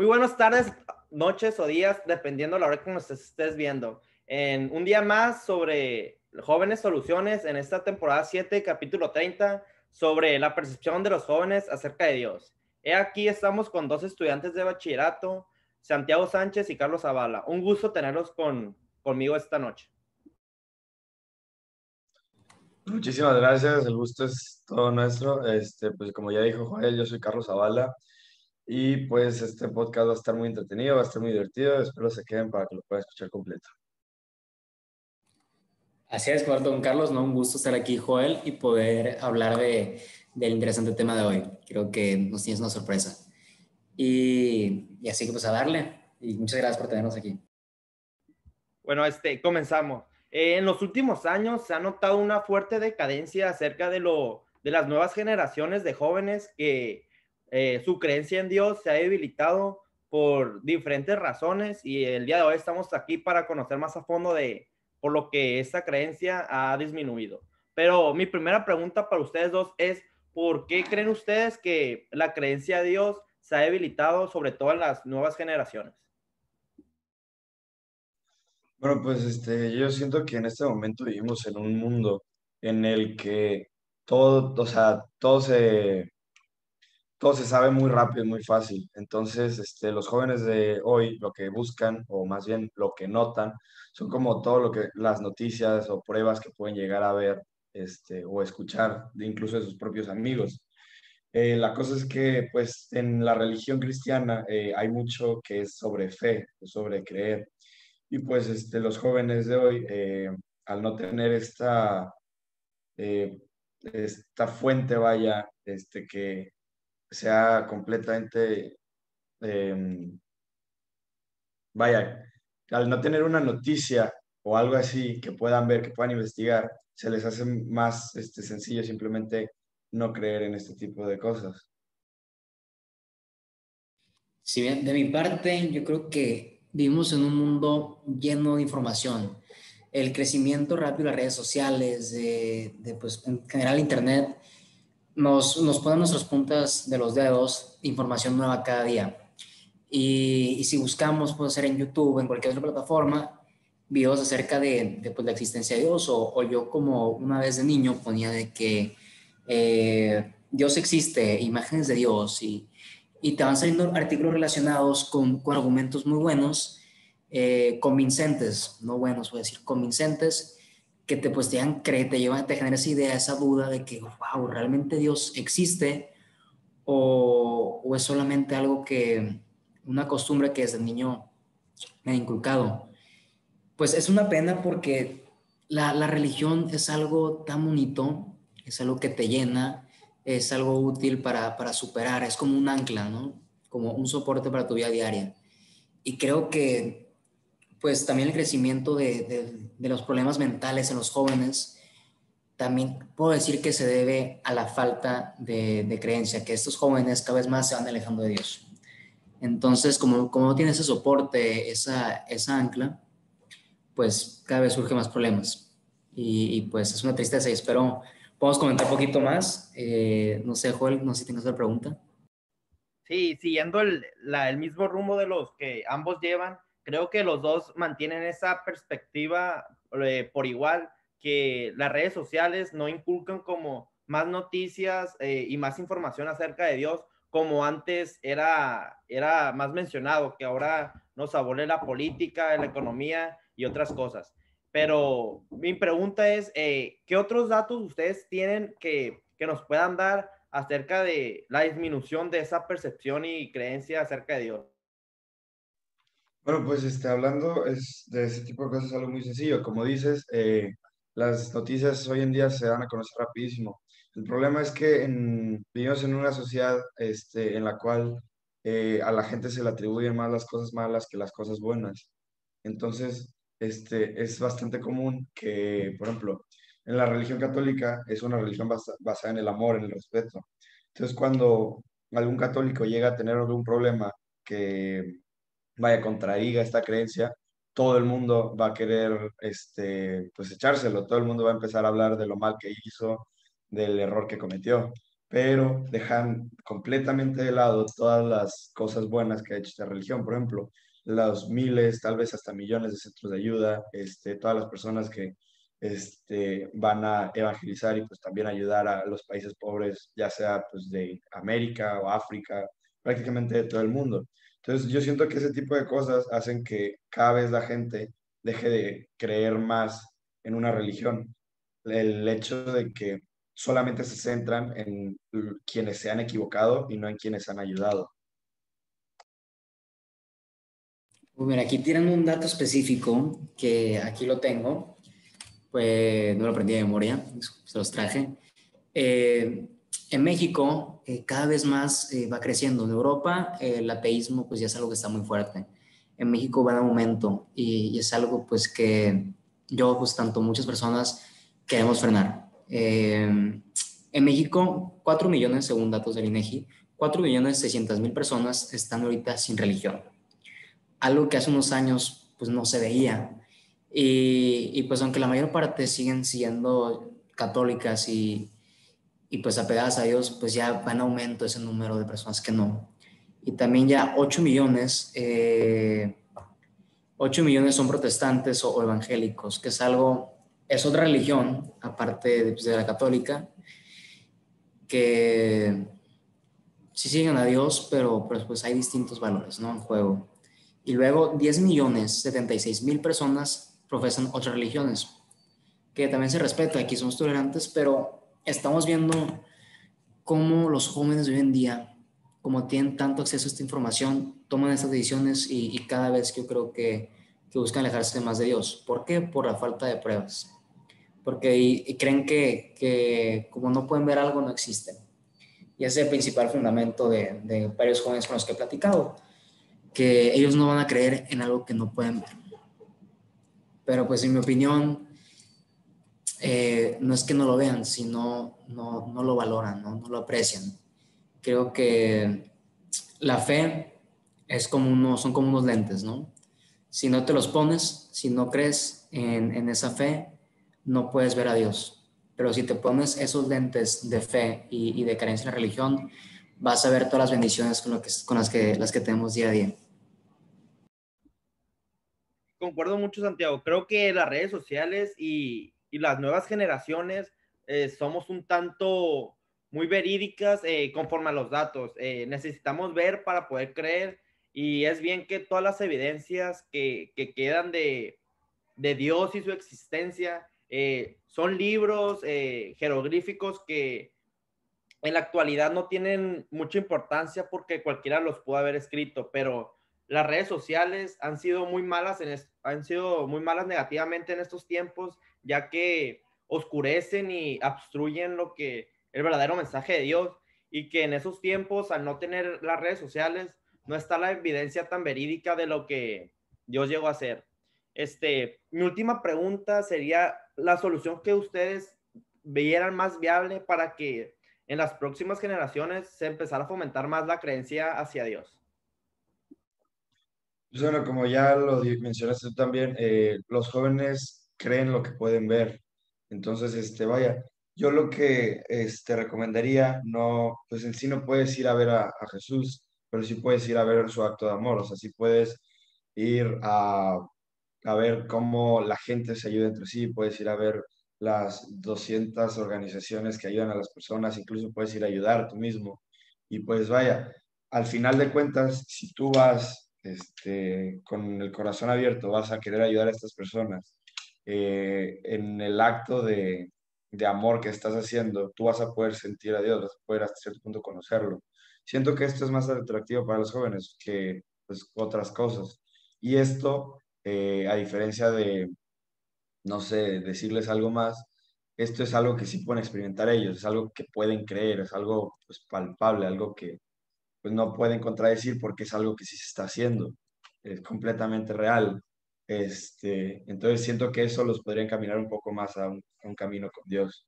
Muy buenas tardes, noches o días, dependiendo de la hora que nos estés viendo. En un día más sobre jóvenes soluciones en esta temporada 7, capítulo 30, sobre la percepción de los jóvenes acerca de Dios. He aquí estamos con dos estudiantes de bachillerato, Santiago Sánchez y Carlos Zavala. Un gusto tenerlos con, conmigo esta noche. Muchísimas gracias, el gusto es todo nuestro. Este, pues como ya dijo Joel, yo soy Carlos Zavala y pues este podcast va a estar muy entretenido, va a estar muy divertido. Espero se queden para que lo puedan escuchar completo. Así es, don Carlos, ¿no? Un gusto estar aquí, Joel, y poder hablar de, del interesante tema de hoy. Creo que nos tienes una sorpresa. Y, y así que pues a darle. Y muchas gracias por tenernos aquí. Bueno, este, comenzamos. Eh, en los últimos años se ha notado una fuerte decadencia acerca de, lo, de las nuevas generaciones de jóvenes que eh, su creencia en Dios se ha debilitado por diferentes razones y el día de hoy estamos aquí para conocer más a fondo de por lo que esta creencia ha disminuido. Pero mi primera pregunta para ustedes dos es, ¿por qué creen ustedes que la creencia de Dios se ha debilitado sobre todo en las nuevas generaciones? Bueno, pues este, yo siento que en este momento vivimos en un mundo en el que todo, o sea, todo se, todo se sabe muy rápido, muy fácil. Entonces, este, los jóvenes de hoy lo que buscan, o más bien lo que notan, son como todo lo que las noticias o pruebas que pueden llegar a ver este, o escuchar, de incluso de sus propios amigos. Eh, la cosa es que, pues, en la religión cristiana eh, hay mucho que es sobre fe, sobre creer. Y pues este, los jóvenes de hoy, eh, al no tener esta, esta fuente, vaya, este, que, sea completamente, em, vaya, al no tener una noticia o algo así que puedan ver, que puedan investigar, se les hace más este, sencillo simplemente no creer en este tipo de cosas. Si bien, de mi parte, yo creo que vivimos en un mundo lleno de información. El crecimiento rápido de las redes sociales, de, de pues, en general Internet, nos, nos ponen nuestras puntas de los dedos información nueva cada día. Y, si buscamos, puede ser en YouTube, en cualquier otra plataforma, videos acerca de, de pues, la existencia de Dios, o, yo como una vez de niño ponía de que eh, Dios existe, imágenes de Dios, y, y, te van saliendo artículos relacionados con, con argumentos muy buenos, eh, convincentes, no buenos, voy a decir convincentes, que te pues te, llevan, te llevan, te genera esa idea, esa duda de que, wow, realmente Dios existe o, o es solamente algo que, una costumbre que desde niño me ha inculcado. Pues es una pena porque la, la religión es algo tan bonito, es algo que te llena, es algo útil para, para superar, es como un ancla, ¿no? Como un soporte para tu vida diaria. Y creo que pues también el crecimiento de, los problemas mentales en los jóvenes, también puedo decir que se debe a la falta de, creencia, que estos jóvenes cada vez más se van alejando de Dios. Entonces, como, como no tiene ese soporte, esa, esa ancla, pues cada vez surgen más problemas. Y, pues es una tristeza y espero podemos comentar un poquito más. Eh, no sé, Joel, no sé si tienes otra pregunta. Sí, siguiendo el, el mismo rumbo de los que ambos llevan, creo que los dos mantienen esa perspectiva eh, por igual, que las redes sociales no inculcan como más noticias eh, y más información acerca de Dios como antes era, era más mencionado, que ahora nos abole la política, la economía y otras cosas. Pero mi pregunta es, eh, ¿qué otros datos ustedes tienen que, que nos puedan dar acerca de la disminución de esa percepción y creencia acerca de Dios? Bueno, pues este, hablando es, de ese tipo de cosas algo muy sencillo. Como dices, eh, las noticias hoy en día se dan a conocer rapidísimo. El problema es que en, vivimos en una sociedad este, en la cual eh, a la gente se le atribuyen más las cosas malas que las cosas buenas. Entonces, este, es bastante común que, por ejemplo, en la religión católica es una religión basada en el amor, en el respeto. Entonces, cuando algún católico llega a tener algún problema que vaya, contradiga esta creencia, todo el mundo va a querer, este, pues echárselo, todo el mundo va a empezar a hablar de lo mal que hizo, del error que cometió. pero dejan completamente de lado todas las cosas buenas que ha hecho esta religión. Por ejemplo, los miles, tal vez hasta millones de centros de ayuda, este, todas las personas que este, van a evangelizar y pues también ayudar a los países pobres, ya sea pues de América o África, prácticamente de todo el mundo. Entonces yo siento que ese tipo de cosas hacen que cada vez la gente deje de creer más en una religión. El hecho de que solamente se centran en quienes se han equivocado y no en quienes han ayudado. Pues mira, aquí tienen un dato específico que aquí lo tengo, pues no lo aprendí de memoria, se los traje. Eh, en México eh, cada vez más eh, va creciendo. En Europa el ateísmo pues ya es algo que está muy fuerte. En México va en aumento y, y es algo pues que yo pues tanto muchas personas queremos frenar. Em, en México, 4 millones, según datos del INEGI, 4 millones 600 mil personas están ahorita sin religión. Algo que hace unos años pues no se veía. Y, y pues aunque la mayor parte siguen siendo católicas y, y pues apegadas a Dios, pues ya va en aumento ese número de personas que no. Y también ya 8 millones, eh, 8 millones son protestantes o evangélicos, que es algo es otra religión, aparte de, pues, de la católica, que sí siguen a Dios, pero, pues hay distintos valores ¿no? en juego. Y luego 10 millones 76 mil personas profesan otras religiones, que también se respeta, aquí somos tolerantes, pero estamos viendo cómo los jóvenes de hoy en día, como tienen tanto acceso a esta información, toman estas decisiones y, y cada vez yo creo que, que buscan alejarse más de Dios. ¿Por qué? Por la falta de pruebas porque y, creen que, que, como no pueden ver algo, no existe. Y ese es el principal fundamento de, de, varios jóvenes con los que he platicado, que ellos no van a creer en algo que no pueden ver. Pero pues en mi opinión, eh, no es que no lo vean, sino no, no lo valoran, ¿no? no lo aprecian. Creo que la fe es como uno, son como unos lentes, ¿no? Si no te los pones, si no crees en, en esa fe, no puedes ver a Dios. Pero si te pones esos lentes de fe y, de creencia en la religión, vas a ver todas las bendiciones con, lo que, con las, que, las que tenemos día a día. Concuerdo mucho, Santiago. Creo que las redes sociales y, las nuevas generaciones eh, somos un tanto muy verídicas eh, conforme a los datos. Eh, necesitamos ver para poder creer y es bien que todas las evidencias que, que quedan de, de Dios y su existencia eh, son libros eh, jeroglíficos que en la actualidad no tienen mucha importancia porque cualquiera los pudo haber escrito, pero las redes sociales han sido muy malas, en han sido muy malas negativamente en estos tiempos, ya que oscurecen y obstruyen lo que el verdadero mensaje de Dios y que en esos tiempos al no tener las redes sociales no está la evidencia tan verídica de lo que Dios llegó a hacer. Este, mi última pregunta sería la solución que ustedes vieran más viable para que en las próximas generaciones se empezara a fomentar más la creencia hacia Dios. Pues bueno, como ya lo mencionaste también, eh, los jóvenes creen lo que pueden ver. Entonces, este, vaya, yo lo que este, recomendaría, no, pues en sí no puedes ir a ver a, a Jesús, pero sí puedes ir a ver su acto de amor, o sea, sí puedes ir a a ver cómo la gente se ayuda entre sí, puedes ir a ver las 200 organizaciones que ayudan a las personas, incluso puedes ir a ayudar tú mismo. Y pues vaya, al final de cuentas, si tú vas este, con el corazón abierto, vas a querer ayudar a estas personas, eh, en el acto de, de amor que estás haciendo, tú vas a poder sentir a Dios, vas a poder hasta cierto punto conocerlo. Siento que esto es más atractivo para los jóvenes que pues, otras cosas. Y esto eh, a diferencia de, no sé, decirles algo más, esto es algo que sí pueden experimentar ellos, es algo que pueden creer, es algo pues, palpable, algo que pues, no pueden contradecir porque es algo que sí se está haciendo, es completamente real. Este, entonces siento que eso los podría encaminar un poco más a un, a un camino con Dios.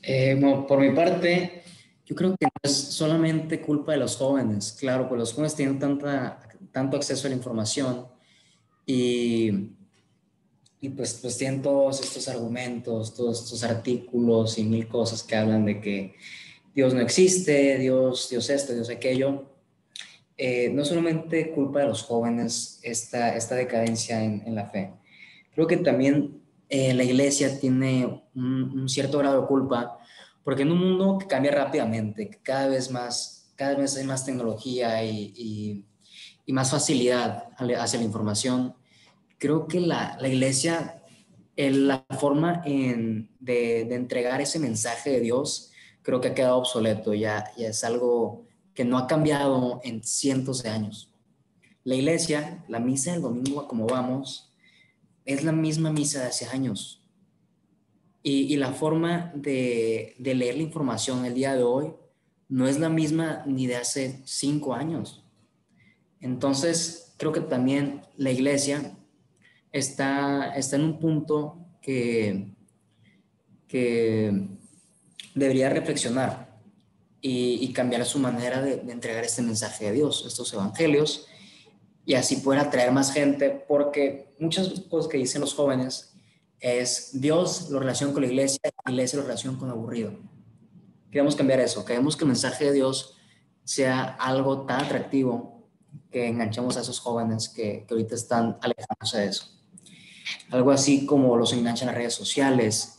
Eh, por mi parte, yo creo que no es solamente culpa de los jóvenes. Claro, pues los jóvenes tienen tanta, tanto acceso a la información y, y pues, pues tienen todos estos argumentos, todos estos artículos y mil cosas que hablan de que Dios no existe, Dios, Dios esto, Dios aquello. Eh, no solamente culpa de los jóvenes esta, esta decadencia en, la fe, creo que también eh, la iglesia tiene un, cierto grado de culpa, porque en un mundo que cambia rápidamente, que cada vez más, cada vez hay más tecnología y, más facilidad hacia la información, creo que la, iglesia, la forma de, de, entregar ese mensaje de Dios, creo que ha quedado obsoleto, ya, ya es algo que no ha cambiado en cientos de años. La iglesia, la misa del domingo, como vamos, es la misma misa de hace años. Y, la forma de, de leer la información el día de hoy no es la misma ni de hace cinco años. Entonces, creo que también la iglesia está, está en un punto que, que debería reflexionar y, cambiar su manera de, entregar este mensaje de Dios, estos evangelios, y así poder atraer más gente, porque muchas cosas que dicen los jóvenes es Dios lo relaciona con la iglesia y la iglesia lo relaciona con aburrido. Queremos cambiar eso, queremos que el mensaje de Dios sea algo tan atractivo que enganchemos a esos jóvenes que, que ahorita están alejándose de eso algo así como los enganchan las redes sociales.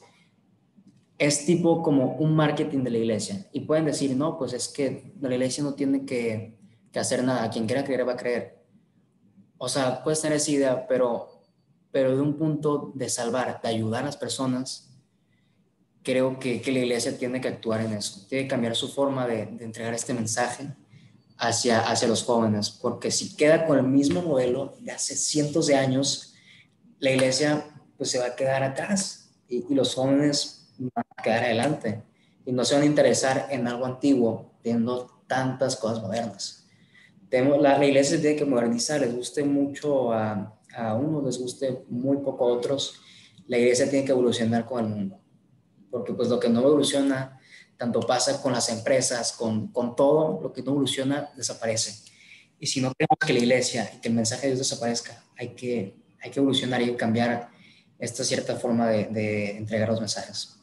Es tipo como un marketing de la iglesia. Y pueden decir, no, pues es que la iglesia no tiene que, hacer nada. Quien quiera creer va a creer. O sea, puedes tener esa idea, pero, pero de un punto de salvar, de ayudar a las personas, creo que, la iglesia tiene que actuar en eso. Tiene que cambiar su forma de, de entregar este mensaje hacia, hacia los jóvenes. Porque si queda con el mismo modelo de hace cientos de años, la iglesia pues se va a quedar atrás y, los jóvenes van a quedar adelante y no se van a interesar en algo antiguo, teniendo tantas cosas modernas. Tenemos, la, iglesia tiene que modernizar, les guste mucho a, a unos, les guste muy poco a otros, la iglesia tiene que evolucionar con el mundo, porque pues lo que no evoluciona, tanto pasa con las empresas, con, con todo, lo que no evoluciona desaparece. Y si no queremos que la iglesia y que el mensaje de Dios desaparezca, hay que hay que evolucionar y cambiar esta cierta forma de, entregar los mensajes.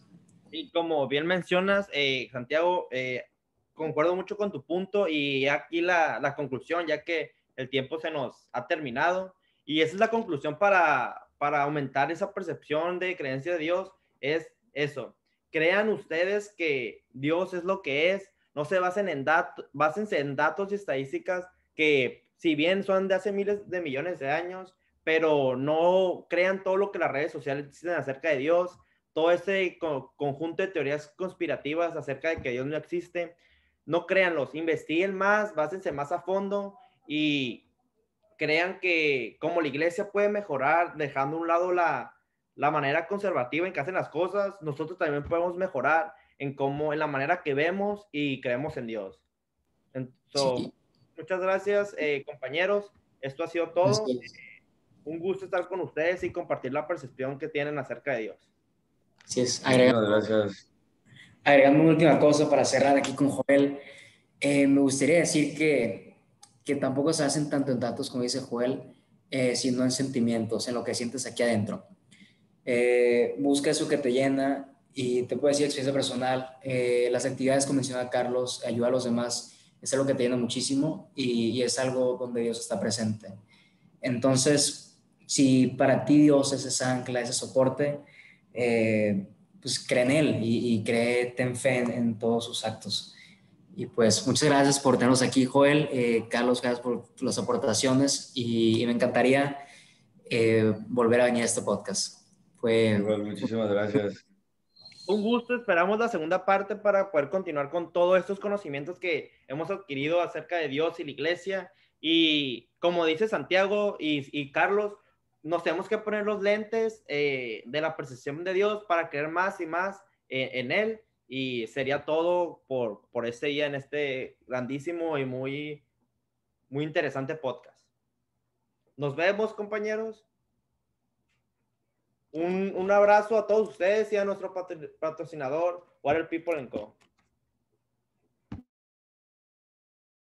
Y como bien mencionas, eh, Santiago, eh, concuerdo mucho con tu punto y aquí la, la, conclusión, ya que el tiempo se nos ha terminado. Y esa es la conclusión para, para aumentar esa percepción de creencia de Dios, es eso. Crean ustedes que Dios es lo que es, no se basen en datos, básense en datos y estadísticas que si bien son de hace miles de millones de años, pero no crean todo lo que las redes sociales dicen acerca de Dios, todo ese conjunto de teorías conspirativas acerca de que Dios no existe. No créanlos, investiguen más, básense más a fondo y crean que como la iglesia puede mejorar dejando a un lado la, la manera conservativa en que hacen las cosas, nosotros también podemos mejorar en cómo, en la manera que vemos y creemos en Dios. Entonces, Muchas gracias, eh, compañeros. Esto ha sido todo un gusto estar con ustedes y compartir la percepción que tienen acerca de Dios. Sí, es. Agregando, gracias. Agregando una última cosa para cerrar aquí con Joel. Eh, me gustaría decir que, que tampoco se hacen tanto en datos, como dice Joel, eh, sino en sentimientos, en lo que sientes aquí adentro. Eh, busca eso que te llena y te puedo decir experiencia personal. las actividades, como menciona Carlos, ayuda a los demás, es algo que te llena muchísimo y, y es algo donde Dios está presente. Entonces, si para ti Dios es esa ancla, ese soporte, eh, pues cree en Él y, y cree, ten fe en, todos sus actos. Y pues muchas gracias por tenernos aquí, Joel. Eh, Carlos, gracias por las aportaciones y, me encantaría eh, volver a venir a este podcast. Fue... muchísimas gracias. Un gusto, esperamos la segunda parte para poder continuar con todos estos conocimientos que hemos adquirido acerca de Dios y la iglesia. Y como dice Santiago y, y Carlos, nos tenemos que poner los lentes eh, de la percepción de Dios para creer más y más eh, en Él. Y sería todo por, por este día en este grandísimo y muy, muy interesante podcast. Nos vemos, compañeros. Un, un abrazo a todos ustedes y a nuestro patrocinador, Water People Co.